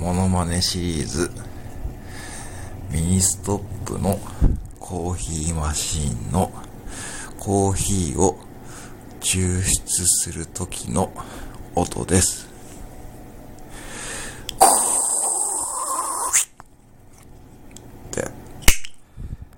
モノマネシリーズミニストップのコーヒーマシンのコーヒーを抽出する時の音です。